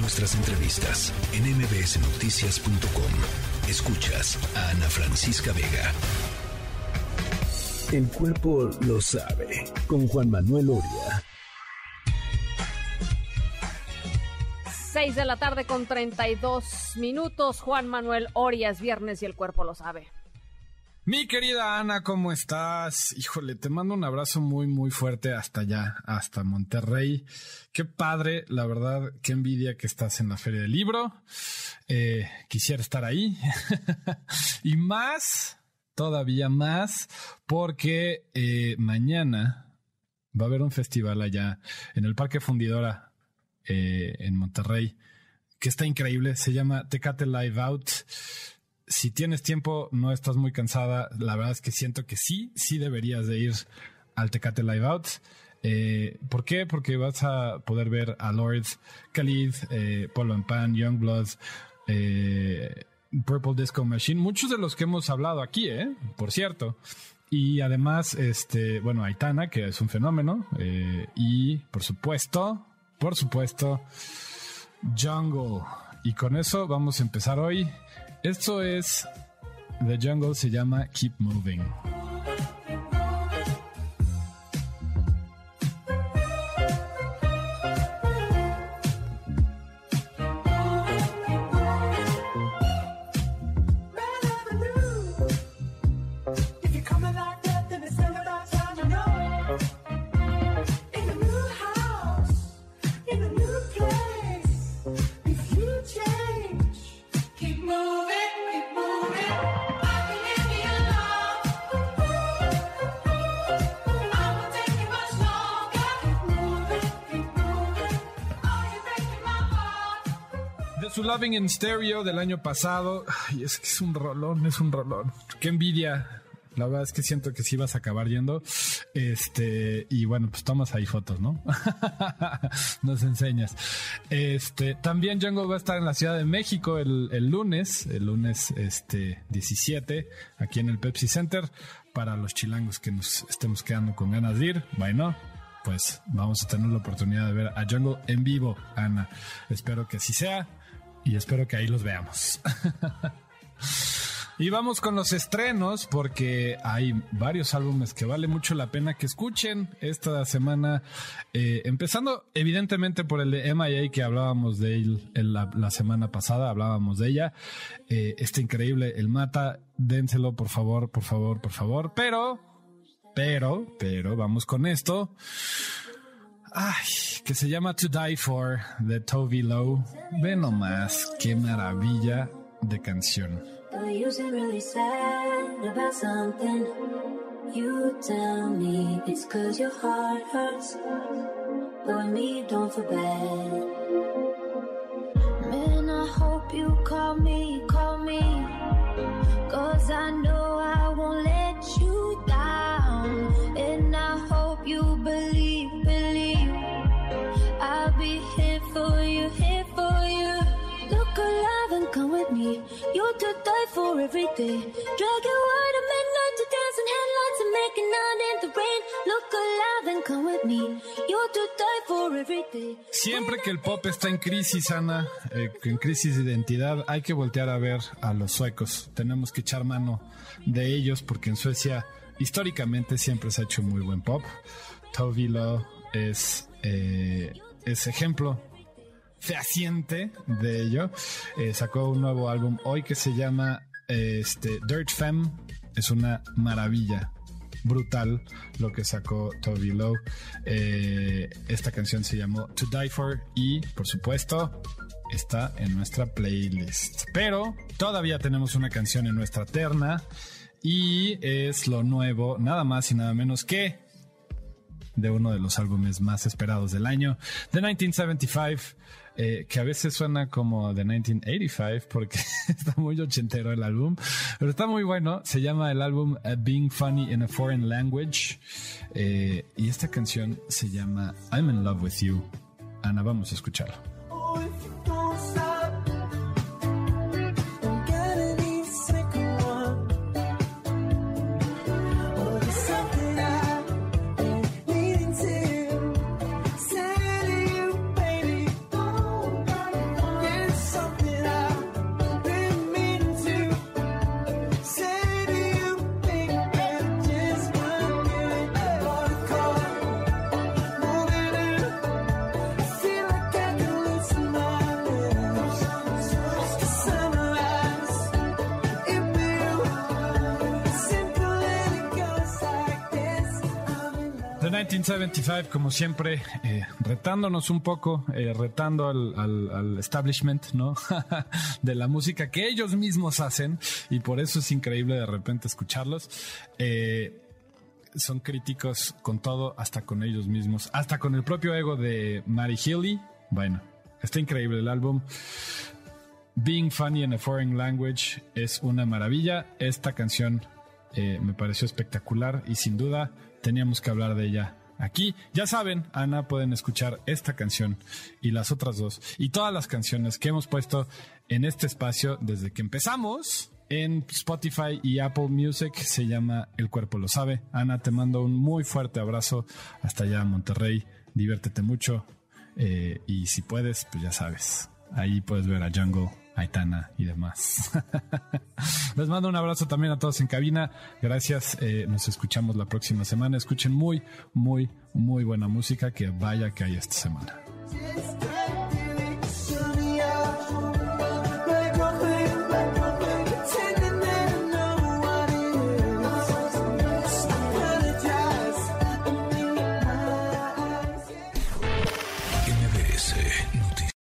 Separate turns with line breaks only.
nuestras entrevistas en mbsnoticias.com. Escuchas a Ana Francisca Vega. El cuerpo lo sabe con Juan Manuel Oria.
6 de la tarde con 32 minutos. Juan Manuel Orias, viernes y el cuerpo lo sabe.
Mi querida Ana, ¿cómo estás? Híjole, te mando un abrazo muy, muy fuerte hasta allá, hasta Monterrey. Qué padre, la verdad, qué envidia que estás en la Feria del Libro. Eh, quisiera estar ahí. y más, todavía más, porque eh, mañana va a haber un festival allá en el Parque Fundidora eh, en Monterrey, que está increíble. Se llama Tecate Live Out si tienes tiempo, no estás muy cansada, la verdad es que siento que sí, sí deberías de ir al Tecate Live Out. Eh, ¿Por qué? Porque vas a poder ver a Lord, Khalid, eh, Polo and Pan, Youngblood, eh, Purple Disco Machine, muchos de los que hemos hablado aquí, ¿eh? Por cierto. Y además, este, bueno, Aitana, que es un fenómeno. Eh, y por supuesto, por supuesto, Jungle. Y con eso vamos a empezar hoy. Esto es The Jungle, se llama Keep Moving. Su Loving in Stereo del año pasado. Ay, es que es un rolón, es un rolón. Qué envidia. La verdad es que siento que sí vas a acabar yendo. Este, y bueno, pues tomas ahí fotos, ¿no? Nos enseñas. Este, también Jungle va a estar en la Ciudad de México el, el lunes, el lunes este 17, aquí en el Pepsi Center. Para los chilangos que nos estemos quedando con ganas de ir, bueno, pues vamos a tener la oportunidad de ver a Jungle en vivo, Ana. Espero que así sea y espero que ahí los veamos. y vamos con los estrenos porque hay varios álbumes que vale mucho la pena que escuchen esta semana. Eh, empezando evidentemente por el de MIA que hablábamos de él en la, semana pasada, hablábamos de ella. Este increíble, el Mata, dénselo por favor, por favor, por favor. Pero, pero, pero, vamos con esto. Ay, que se llama To Die For de Toby Lowe. Ve nomás, qué maravilla de canción. You tell me your heart hurts. Me, don't. Man, I hope you call me, call me. Cause I know Siempre que el pop está en crisis, Ana, eh, en crisis de identidad, hay que voltear a ver a los suecos. Tenemos que echar mano de ellos porque en Suecia históricamente siempre se ha hecho muy buen pop. Toby Lowe es, eh, es ejemplo fehaciente de ello. Eh, sacó un nuevo álbum hoy que se llama este, Dirt Femme. Es una maravilla. Brutal lo que sacó Toby Lowe. Eh, esta canción se llamó To Die For y, por supuesto, está en nuestra playlist. Pero todavía tenemos una canción en nuestra terna y es lo nuevo, nada más y nada menos que de uno de los álbumes más esperados del año, The 1975, eh, que a veces suena como The 1985 porque está muy ochentero el álbum, pero está muy bueno. Se llama el álbum uh, Being Funny in a Foreign Language eh, y esta canción se llama I'm in Love with You. Ana, vamos a escucharlo. 1975, como siempre, eh, retándonos un poco, eh, retando al, establishment, ¿no? de la música que ellos mismos hacen, y por eso es increíble de repente escucharlos. Eh, son críticos con todo, hasta con ellos mismos, hasta con el propio ego de Mary Healy. Bueno, está increíble el álbum. Being Funny in a Foreign Language es una maravilla. Esta canción eh, me pareció espectacular y sin duda teníamos que hablar de ella aquí. Ya saben, Ana, pueden escuchar esta canción y las otras dos y todas las canciones que hemos puesto en este espacio desde que empezamos en Spotify y Apple Music. Se llama El Cuerpo Lo Sabe. Ana, te mando un muy fuerte abrazo hasta allá Monterrey. Diviértete mucho eh, y si puedes, pues ya sabes. Ahí puedes ver a Jungle, Aitana y demás. Les mando un abrazo también a todos en cabina. Gracias. eh, nos escuchamos la próxima semana. Escuchen muy, muy, muy buena música que vaya que hay esta semana.